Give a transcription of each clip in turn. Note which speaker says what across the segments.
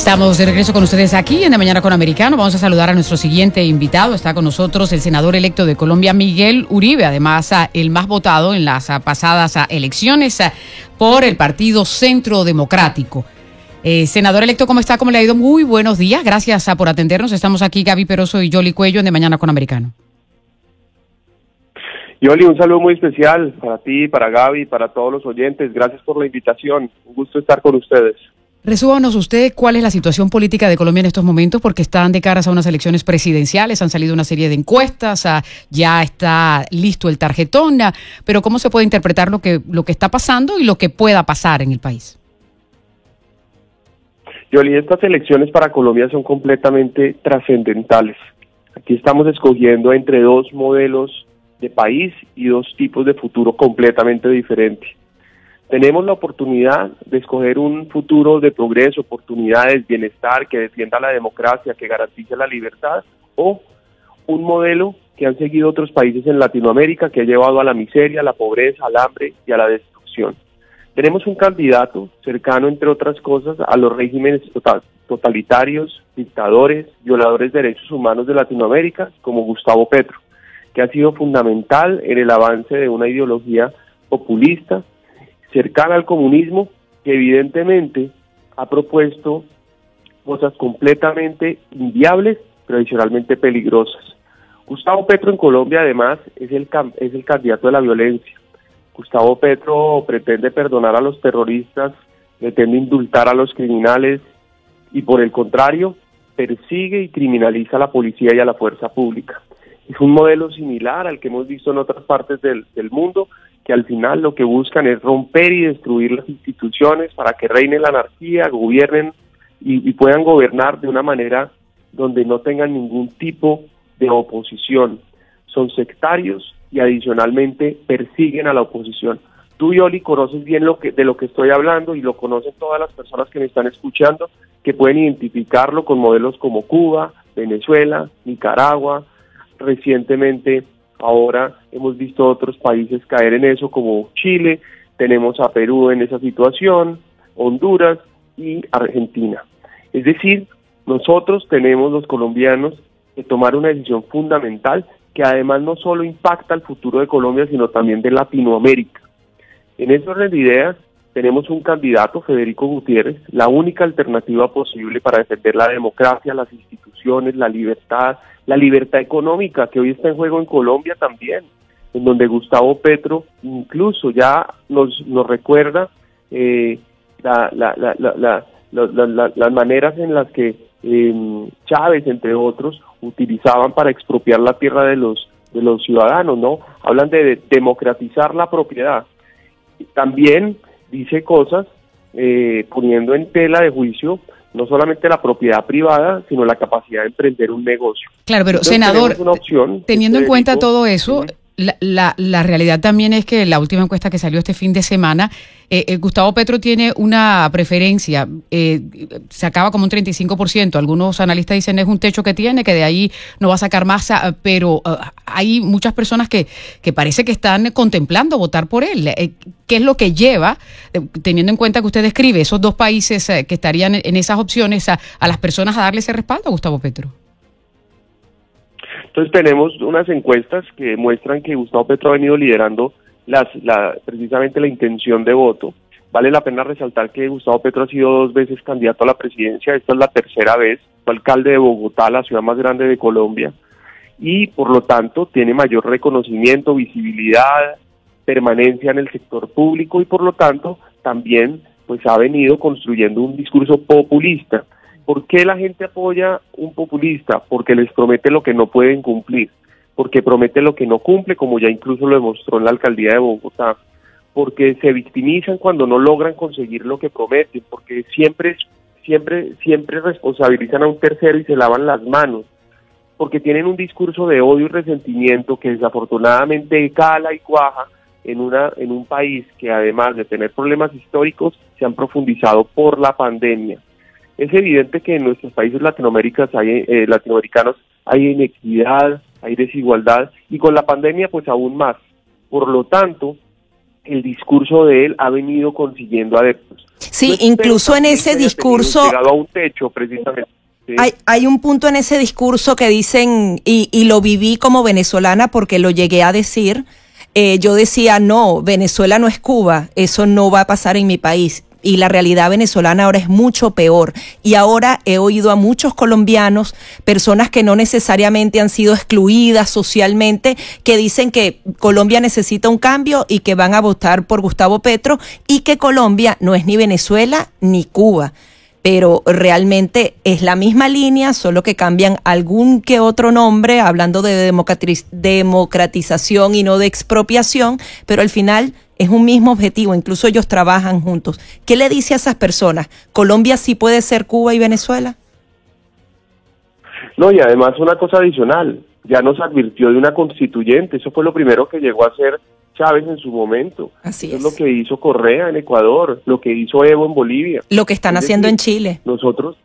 Speaker 1: Estamos de regreso con ustedes aquí en De Mañana con Americano. Vamos a saludar a nuestro siguiente invitado. Está con nosotros el senador electo de Colombia, Miguel Uribe, además el más votado en las pasadas elecciones por el Partido Centro Democrático. Eh, senador electo, ¿cómo está? ¿Cómo le ha ido? Muy buenos días. Gracias por atendernos. Estamos aquí Gaby Peroso y Jolly Cuello en De Mañana con Americano.
Speaker 2: Yoli, un saludo muy especial para ti, para Gaby, para todos los oyentes. Gracias por la invitación. Un gusto estar con ustedes.
Speaker 1: Resúbanos usted cuál es la situación política de Colombia en estos momentos, porque están de caras a unas elecciones presidenciales, han salido una serie de encuestas, ah, ya está listo el tarjetón, ah, pero ¿cómo se puede interpretar lo que, lo que está pasando y lo que pueda pasar en el país?
Speaker 2: Yoli, estas elecciones para Colombia son completamente trascendentales. Aquí estamos escogiendo entre dos modelos de país y dos tipos de futuro completamente diferentes tenemos la oportunidad de escoger un futuro de progreso, oportunidades, bienestar, que defienda la democracia, que garantice la libertad, o un modelo que han seguido otros países en Latinoamérica que ha llevado a la miseria, a la pobreza, al hambre y a la destrucción. Tenemos un candidato cercano, entre otras cosas, a los regímenes totalitarios, dictadores, violadores de derechos humanos de Latinoamérica, como Gustavo Petro, que ha sido fundamental en el avance de una ideología populista cercana al comunismo, que evidentemente ha propuesto cosas completamente inviables, pero adicionalmente peligrosas. Gustavo Petro en Colombia además es el, es el candidato de la violencia. Gustavo Petro pretende perdonar a los terroristas, pretende indultar a los criminales y por el contrario persigue y criminaliza a la policía y a la fuerza pública. Es un modelo similar al que hemos visto en otras partes del, del mundo al final lo que buscan es romper y destruir las instituciones para que reine la anarquía, gobiernen y, puedan gobernar de una manera donde no tengan ningún tipo de oposición. Son sectarios y adicionalmente persiguen a la oposición. Tú, Yoli, conoces bien lo que, de lo que estoy hablando y lo conocen todas las personas que me están escuchando, que pueden identificarlo con modelos como Cuba, Venezuela, Nicaragua, recientemente Ahora hemos visto otros países caer en eso, como Chile, tenemos a Perú en esa situación, Honduras y Argentina. Es decir, nosotros tenemos los colombianos que tomar una decisión fundamental que además no solo impacta el futuro de Colombia, sino también de Latinoamérica. En ese orden de ideas, tenemos un candidato, Federico Gutiérrez, la única alternativa posible para defender la democracia, las instituciones, la libertad, la libertad económica que hoy está en juego en Colombia también, en donde Gustavo Petro incluso ya nos, nos recuerda eh, la, la, la, las maneras en las que eh, Chávez, entre otros, utilizaban para expropiar la tierra de los, de los ciudadanos, ¿no? Hablan de democratizar la propiedad. También dice cosas eh, poniendo en tela de juicio no solamente la propiedad privada, sino la capacidad de emprender un negocio.
Speaker 1: Claro, pero senador, teniendo en cuenta todo eso, la, la, realidad también es que la última encuesta que salió este fin de semana, eh, eh, Gustavo Petro tiene una preferencia, eh, se acaba como un 35%, algunos analistas dicen es un techo que tiene, que de ahí no va a sacar más, ah, pero ah, hay muchas personas que, que parece que están contemplando votar por él. ¿Qué es lo que lleva, teniendo en cuenta que usted describe esos dos países que estarían en esas opciones, a, a las personas a darle ese respaldo a Gustavo Petro?
Speaker 2: Entonces tenemos unas encuestas que muestran que Gustavo Petro ha venido liderando las, la, precisamente la intención de voto. Vale la pena resaltar que Gustavo Petro ha sido dos veces candidato a la presidencia, esta es la tercera vez, fue alcalde de Bogotá, la ciudad más grande de Colombia, y por lo tanto tiene mayor reconocimiento, visibilidad, permanencia en el sector público y por lo tanto también pues ha venido construyendo un discurso populista ¿Por qué la gente apoya un populista? Porque les promete lo que no pueden cumplir, porque promete lo que no cumple, como ya incluso lo demostró en la alcaldía de Bogotá, porque se victimizan cuando no logran conseguir lo que prometen, porque siempre, siempre, siempre responsabilizan a un tercero y se lavan las manos, porque tienen un discurso de odio y resentimiento que desafortunadamente cala y cuaja en, una, en un país que además de tener problemas históricos se han profundizado por la pandemia es evidente que en nuestros países latinoamericanos hay, eh, latinoamericanos hay inequidad, hay desigualdad y con la pandemia pues aún más. Por lo tanto, el discurso de él ha venido consiguiendo adeptos.
Speaker 3: Sí, incluso en ese discurso...
Speaker 2: Llegado a un techo, precisamente.
Speaker 3: Hay, hay, un punto en ese discurso que dicen, y, y, lo viví como venezolana porque lo llegué a decir, eh, yo decía, no, Venezuela no es Cuba, eso no va a pasar en mi país y la realidad venezolana ahora es mucho peor. Y ahora he oído a muchos colombianos, personas que no necesariamente han sido excluidas socialmente, que dicen que Colombia necesita un cambio y que van a votar por Gustavo Petro y que Colombia no es ni Venezuela ni Cuba pero realmente es la misma línea, solo que cambian algún que otro nombre, hablando de democratización y no de expropiación, pero al final es un mismo objetivo, incluso ellos trabajan juntos. ¿Qué le dice a esas personas? ¿Colombia sí puede ser Cuba y Venezuela?
Speaker 2: No, y además una cosa adicional, ya nos advirtió de una constituyente, eso fue lo primero que llegó a hacer Chávez en su momento.
Speaker 3: Así es.
Speaker 2: lo que hizo Correa en Ecuador, lo que hizo Evo en Bolivia.
Speaker 3: Lo que están haciendo en Chile.
Speaker 2: Nosotros,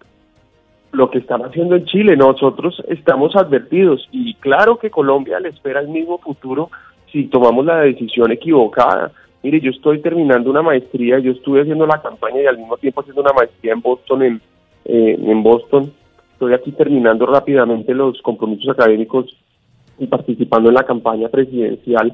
Speaker 2: lo que están haciendo en Chile, nosotros estamos advertidos y claro que Colombia le espera el mismo futuro si tomamos la decisión equivocada. Mire, yo estoy terminando una maestría, yo estuve haciendo la campaña y al mismo tiempo haciendo una maestría en Boston, en, eh, en Boston. Estoy aquí terminando rápidamente los compromisos académicos y participando en la campaña presidencial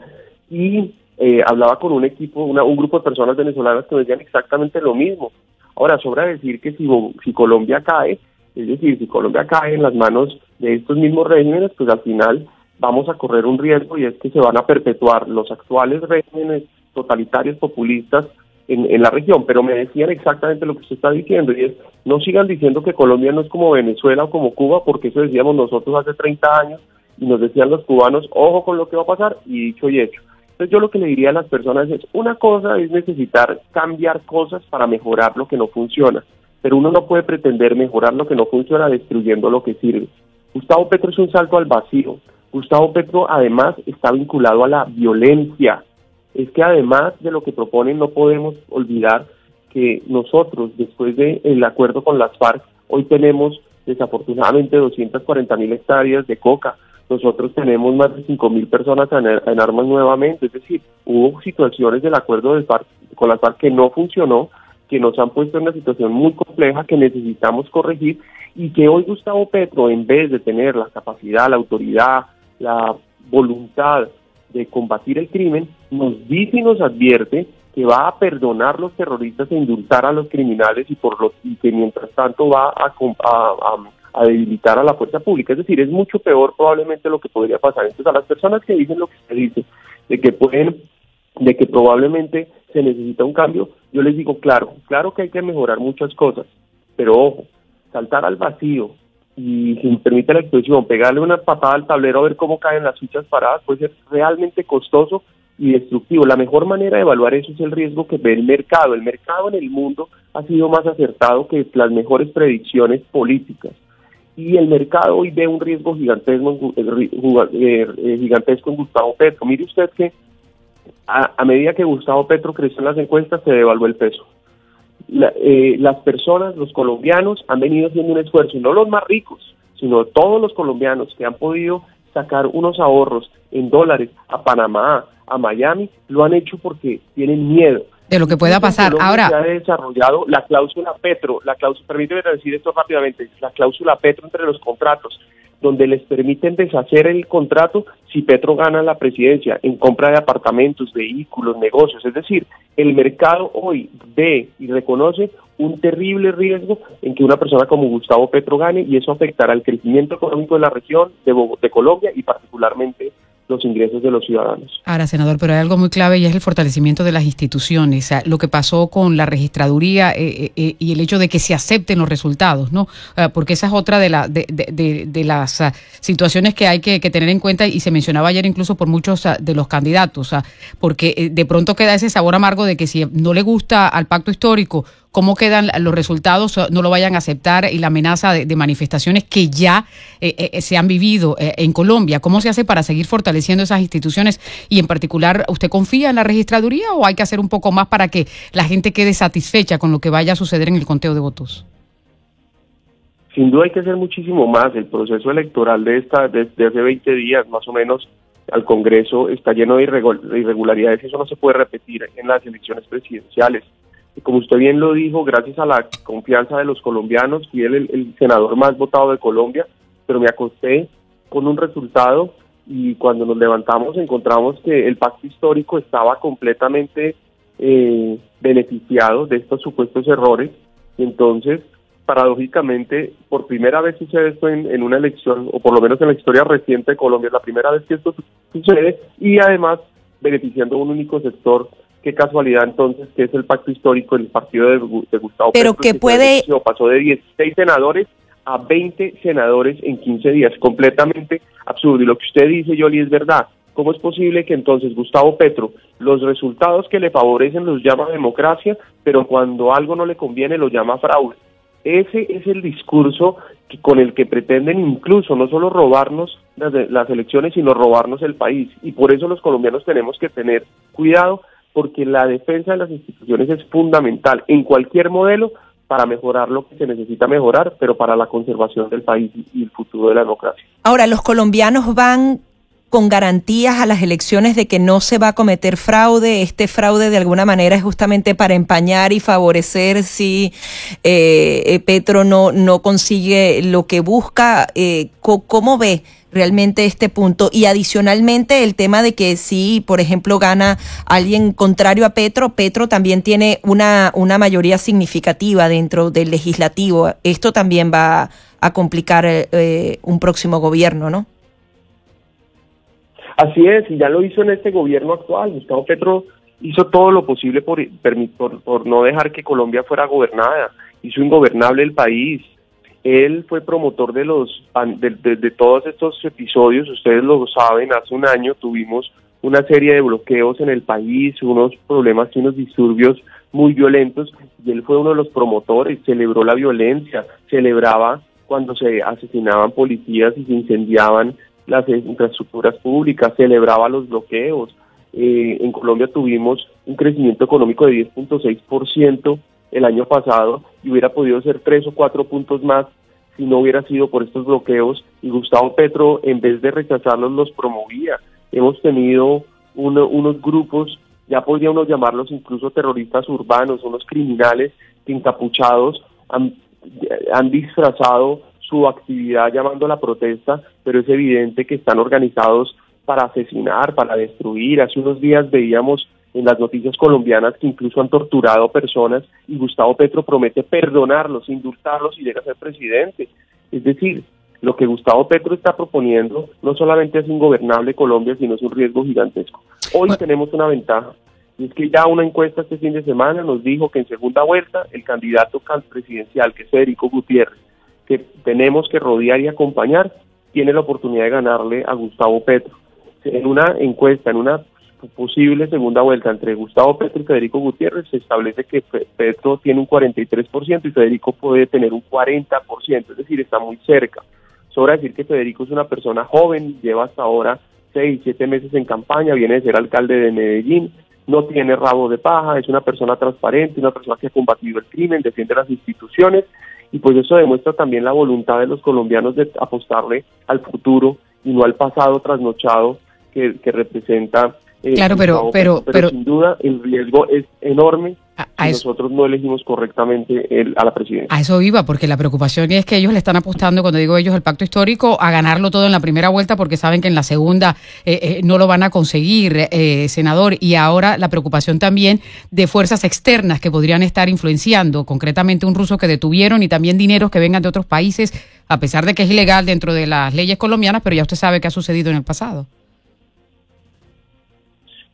Speaker 2: y eh, hablaba con un equipo, un grupo de personas venezolanas que me decían exactamente lo mismo. Ahora, sobra decir que si, si Colombia cae, es decir, si Colombia cae en las manos de estos mismos regímenes, pues al final vamos a correr un riesgo y es que se van a perpetuar los actuales regímenes totalitarios populistas en, en, la región, pero me decían exactamente lo que usted está diciendo, y es, no sigan diciendo que Colombia no es como Venezuela o como Cuba, porque eso decíamos nosotros hace 30 años, y nos decían los cubanos, ojo con lo que va a pasar, y dicho y hecho. Entonces yo lo que le diría a las personas es, una cosa es necesitar cambiar cosas para mejorar lo que no funciona, pero uno no puede pretender mejorar lo que no funciona destruyendo lo que sirve. Gustavo Petro es un salto al vacío. Gustavo Petro además está vinculado a la violencia. Es que además de lo que proponen no podemos olvidar que nosotros, después del acuerdo con las FARC, hoy tenemos desafortunadamente 240 mil hectáreas de coca, nosotros tenemos más de 5.000 personas en, armas nuevamente, es decir, hubo situaciones del acuerdo de con las FARC que no funcionó, que nos han puesto en una situación muy compleja que necesitamos corregir y que hoy Gustavo Petro, en vez de tener la capacidad, la autoridad, la voluntad de combatir el crimen, nos dice y nos advierte que va a perdonar los terroristas e indultar a los criminales y por lo y que mientras tanto va a, a, a debilitar a la fuerza pública. Es decir, es mucho peor probablemente lo que podría pasar. Entonces, a las personas que dicen lo que usted dice, de que pueden, de que probablemente se necesita un cambio, yo les digo, claro, claro que hay que mejorar muchas cosas, pero ojo, saltar al vacío y, si me permite la expresión, pegarle una patada al tablero a ver cómo caen las fichas paradas puede ser realmente costoso y destructivo. La mejor manera de evaluar eso es el riesgo que ve el mercado. El mercado en el mundo ha sido más acertado que las mejores predicciones políticas y el mercado hoy ve un riesgo gigantesco, eh, eh, gigantesco en Gustavo Petro. Mire usted que a, medida que Gustavo Petro creció en las encuestas se devaluó el peso. Eh, las personas, los colombianos, han venido haciendo un esfuerzo, no los más ricos, sino todos los colombianos que han podido sacar unos ahorros en dólares a Panamá, a Miami, lo han hecho porque tienen miedo
Speaker 1: de lo que pueda pasar. Ahora
Speaker 2: se ha desarrollado la cláusula Petro, la cláusula, permíteme decir esto rápidamente, la cláusula Petro entre los contratos, donde les permiten deshacer el contrato si Petro gana la presidencia en compra de apartamentos, vehículos, negocios. Es decir, el mercado hoy ve y reconoce un terrible riesgo en que una persona como Gustavo Petro gane y eso afectará el crecimiento económico de la región de, de Colombia y particularmente los ingresos de los ciudadanos.
Speaker 1: Ahora, senador, pero hay algo muy clave y es el fortalecimiento de las instituciones. lo que pasó con la registraduría eh, eh, eh, y el hecho de que se acepten los resultados, ¿no? porque esa es otra de, de, las ah, situaciones que hay que, tener en cuenta y se mencionaba ayer incluso por muchos ah, de los candidatos, porque de pronto queda ese sabor amargo de que si no le gusta al pacto histórico cómo quedan los resultados, no lo vayan a aceptar y la amenaza de, manifestaciones que ya eh, eh, se han vivido eh, en Colombia. ¿Cómo se hace para seguir fortaleciendo esas instituciones? Y en particular, ¿usted confía en la registraduría o hay que hacer un poco más para que la gente quede satisfecha con lo que vaya a suceder en el conteo de votos?
Speaker 2: Sin duda hay que hacer muchísimo más. El proceso electoral de esta desde hace 20 días más o menos al Congreso está lleno de irregularidades y eso no se puede repetir en las elecciones presidenciales. Como usted bien lo dijo, gracias a la confianza de los colombianos, fui el, el senador más votado de Colombia, pero me acosté con un resultado y cuando nos levantamos encontramos que el pacto histórico estaba completamente eh, beneficiado de estos supuestos errores. Y entonces paradójicamente por primera vez sucede esto en, una elección o por lo menos en la historia reciente de Colombia es la primera vez que esto sucede y además beneficiando un único sector qué casualidad entonces que es el pacto histórico del partido de, Gustavo
Speaker 3: pero que puede
Speaker 2: pasó de 16 senadores a 20 senadores en 15 días, completamente absurdo. Y lo que usted dice, Yoli, es verdad. ¿Cómo es posible que entonces Gustavo Petro los resultados que le favorecen los llama democracia, pero cuando algo no le conviene lo llama fraude? Ese es el discurso que, con el que pretenden incluso no solo robarnos las, las elecciones, sino robarnos el país. Y por eso los colombianos tenemos que tener cuidado, porque la defensa de las instituciones es fundamental en cualquier modelo, para mejorar lo que se necesita mejorar, pero para la conservación del país y el futuro de la democracia.
Speaker 3: Ahora, los colombianos van con garantías a las elecciones de que no se va a cometer fraude. Este fraude de alguna manera es justamente para empañar y favorecer si eh, eh Petro no, no consigue lo que busca. Eh, ¿Cómo ve? Realmente este punto. Y adicionalmente el tema de que si, por ejemplo, gana alguien contrario a Petro, Petro también tiene una, una mayoría significativa dentro del legislativo. Esto también va a complicar eh, un próximo gobierno, ¿no?
Speaker 2: Así es, y ya lo hizo en este gobierno actual. Gustavo Petro hizo todo lo posible por, por, por no dejar que Colombia fuera gobernada. Hizo ingobernable el país, él fue promotor de los de, todos estos episodios, ustedes lo saben, hace un año tuvimos una serie de bloqueos en el país, unos problemas y unos disturbios muy violentos, y él fue uno de los promotores, celebró la violencia, celebraba cuando se asesinaban policías y se incendiaban las infraestructuras públicas, celebraba los bloqueos. Eh, en Colombia tuvimos un crecimiento económico de 10.6% el año pasado y hubiera podido ser tres o cuatro puntos más si no hubiera sido por estos bloqueos y Gustavo Petro en vez de rechazarlos los promovía. Hemos tenido unos grupos, ya podríamos llamarlos incluso terroristas urbanos, unos criminales que encapuchados han, han disfrazado su actividad llamando a la protesta, pero es evidente que están organizados para asesinar, para destruir. Hace unos días veíamos en las noticias colombianas que incluso han torturado personas y Gustavo Petro promete perdonarlos, indultarlos y llega a ser presidente. Es decir, lo que Gustavo Petro está proponiendo no solamente es ingobernable Colombia, sino es un riesgo gigantesco. Hoy tenemos una ventaja, y es que ya una encuesta este fin de semana nos dijo que en segunda vuelta el candidato presidencial, que es Federico Gutiérrez, que tenemos que rodear y acompañar, tiene la oportunidad de ganarle a Gustavo Petro. En una encuesta, en una posible segunda vuelta entre Gustavo Petro y Federico Gutiérrez, se establece que Petro tiene un 43% y Federico puede tener un 40%, es decir, está muy cerca. Sobra decir que Federico es una persona joven, lleva hasta ahora seis, siete meses en campaña, viene de ser alcalde de Medellín, no tiene rabo de paja, es una persona transparente, una persona que ha combatido el crimen, defiende las instituciones y pues eso demuestra también la voluntad de los colombianos de apostarle al futuro y no al pasado trasnochado que, que representa
Speaker 1: eh, claro, pero, pero,
Speaker 2: pero, sin duda el riesgo es enorme si nosotros no elegimos correctamente a la presidencia.
Speaker 1: A eso iba, porque la preocupación es que ellos le están apostando, cuando digo ellos, el pacto histórico, a ganarlo todo en la primera vuelta porque saben que en la segunda eh, eh, no lo van a conseguir, senador. Y ahora la preocupación también de fuerzas externas que podrían estar influenciando, concretamente un ruso que detuvieron y también dineros que vengan de otros países, a pesar de que es ilegal dentro de las leyes colombianas, pero ya usted sabe que ha sucedido en el pasado.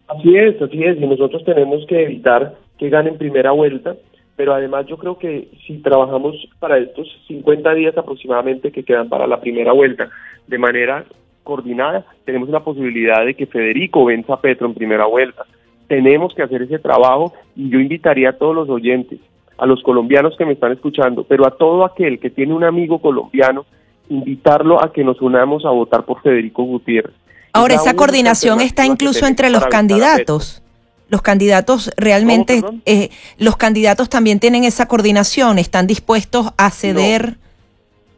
Speaker 2: Así es, así es, y nosotros tenemos que evitar que ganen primera vuelta, pero además yo creo que si trabajamos para estos 50 días aproximadamente que quedan para la primera vuelta de manera coordinada, tenemos una posibilidad de que Federico venza a Petro en primera vuelta. Tenemos que hacer ese trabajo y yo invitaría a todos los oyentes, a los colombianos que me están escuchando, pero a todo aquel que tiene un amigo colombiano, invitarlo a que nos unamos a votar por Federico Gutiérrez
Speaker 3: Ahora, esa coordinación está incluso entre los candidatos. Los candidatos realmente, eh, los candidatos también tienen esa coordinación, están dispuestos a ceder,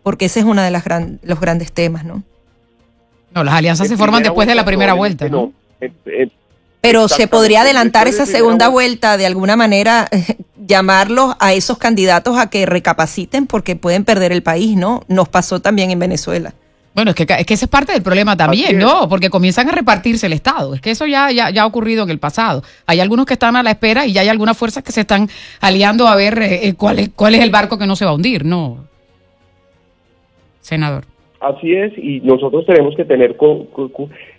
Speaker 3: porque ese es uno de las los grandes temas, ¿no?
Speaker 1: No, las alianzas se forman después de la primera vuelta. ¿no?
Speaker 3: Pero se podría adelantar esa segunda vuelta de alguna manera, llamarlos a esos candidatos a que recapaciten porque pueden perder el país, ¿no? Nos pasó también en Venezuela.
Speaker 1: Bueno, es que, es que ese es parte del problema también, ¿no? Porque comienzan a repartirse el Estado. Es que eso ya, ya, ha ocurrido en el pasado. Hay algunos que están a la espera y ya hay algunas fuerzas que se están aliando a ver eh, eh, cuál, es, cuál es el barco que no se va a hundir, ¿no? Senador.
Speaker 2: Así es, y nosotros tenemos que tener,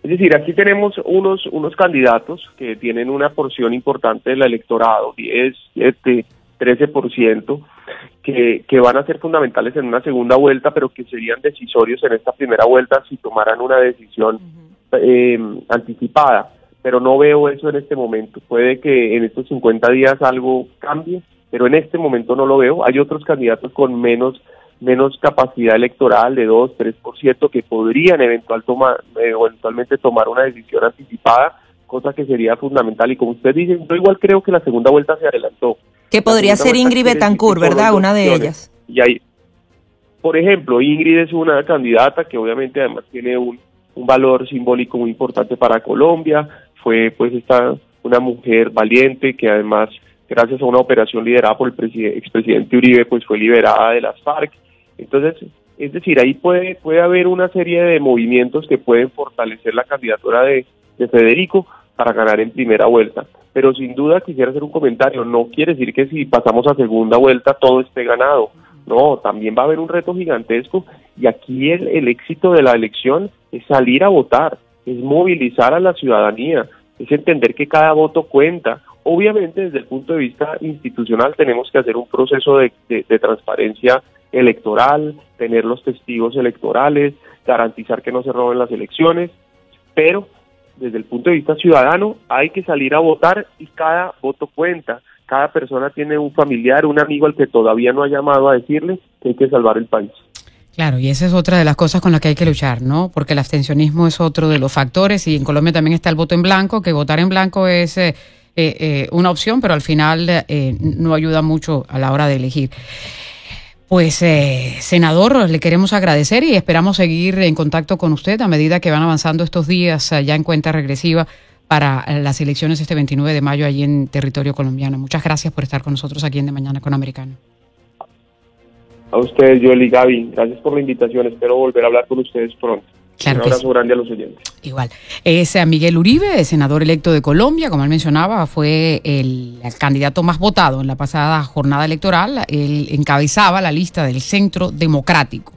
Speaker 2: es decir, aquí tenemos unos, unos candidatos que tienen una porción importante del electorado, 10, 7, 13%, que, que van a ser fundamentales en una segunda vuelta, pero que serían decisorios en esta primera vuelta si tomaran una decisión eh, anticipada. Pero no veo eso en este momento. Puede que en estos 50 días algo cambie, pero en este momento no lo veo. Hay otros candidatos con menos menos capacidad electoral de 2, 3% que podrían eventual tomar, eventualmente tomar una decisión anticipada, cosa que sería fundamental. Y como usted dice, yo igual creo que la segunda vuelta se adelantó.
Speaker 3: Que podría ser Ingrid Betancourt, ¿verdad? Una de ellas.
Speaker 2: Y ahí, por ejemplo, Ingrid es una candidata que obviamente además tiene un, un valor simbólico muy importante para Colombia. Fue pues esta una mujer valiente que además gracias a una operación liderada por el expresidente Uribe pues fue liberada de las FARC. Entonces, es decir, ahí puede puede haber una serie de movimientos que pueden fortalecer la candidatura de, de Federico para ganar en primera vuelta pero sin duda quisiera hacer un comentario, no quiere decir que si pasamos a segunda vuelta todo esté ganado, no, también va a haber un reto gigantesco. Y aquí el, el éxito de la elección es salir a votar, es movilizar a la ciudadanía, es entender que cada voto cuenta. Obviamente desde el punto de vista institucional tenemos que hacer un proceso de, de transparencia electoral, tener los testigos electorales, garantizar que no se roben las elecciones, pero desde el punto de vista ciudadano, hay que salir a votar y cada voto cuenta. Cada persona tiene un familiar, un amigo al que todavía no ha llamado a decirle que hay que salvar el país.
Speaker 1: Claro, y esa es otra de las cosas con las que hay que luchar, ¿no? Porque el abstencionismo es otro de los factores y en Colombia también está el voto en blanco, que votar en blanco es eh, eh, una opción, pero al final eh, no ayuda mucho a la hora de elegir. Pues, eh, senador, le queremos agradecer y esperamos seguir en contacto con usted a medida que van avanzando estos días ya en cuenta regresiva para las elecciones este 29 de mayo allí en territorio colombiano. Muchas gracias por estar con nosotros aquí en De Mañana con Americano.
Speaker 2: A ustedes, Joel y Gaby, gracias por la invitación. Espero volver a hablar con ustedes pronto.
Speaker 1: Claro
Speaker 2: Un abrazo grande a los oyentes.
Speaker 1: Igual. Es Miguel Uribe, senador electo de Colombia, como él mencionaba, fue el, candidato más votado en la pasada jornada electoral. Él encabezaba la lista del Centro Democrático.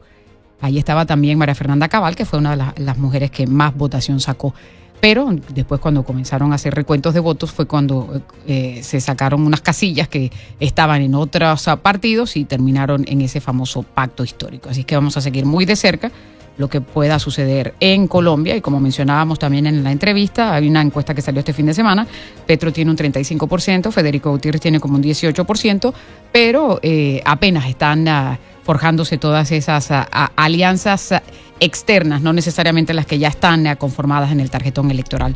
Speaker 1: Ahí estaba también María Fernanda Cabal, que fue una de las, mujeres que más votación sacó. Pero después cuando comenzaron a hacer recuentos de votos fue cuando eh, se sacaron unas casillas que estaban en otros partidos y terminaron en ese famoso pacto histórico. Así que vamos a seguir muy de cerca lo que pueda suceder en Colombia. Y como mencionábamos también en la entrevista, hay una encuesta que salió este fin de semana. Petro tiene un 35%, Federico Gutiérrez tiene como un 18%, pero eh, apenas están ah, forjándose todas esas ah, alianzas externas, no necesariamente las que ya están ah, conformadas en el tarjetón electoral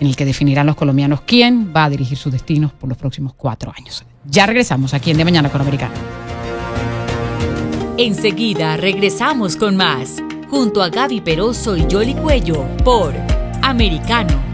Speaker 1: en el que definirán los colombianos quién va a dirigir sus destinos por los próximos cuatro años. Ya regresamos aquí en De Mañana con Americano.
Speaker 4: Enseguida regresamos con más junto a Gaby Peroso y Jolly Cuello por Americano.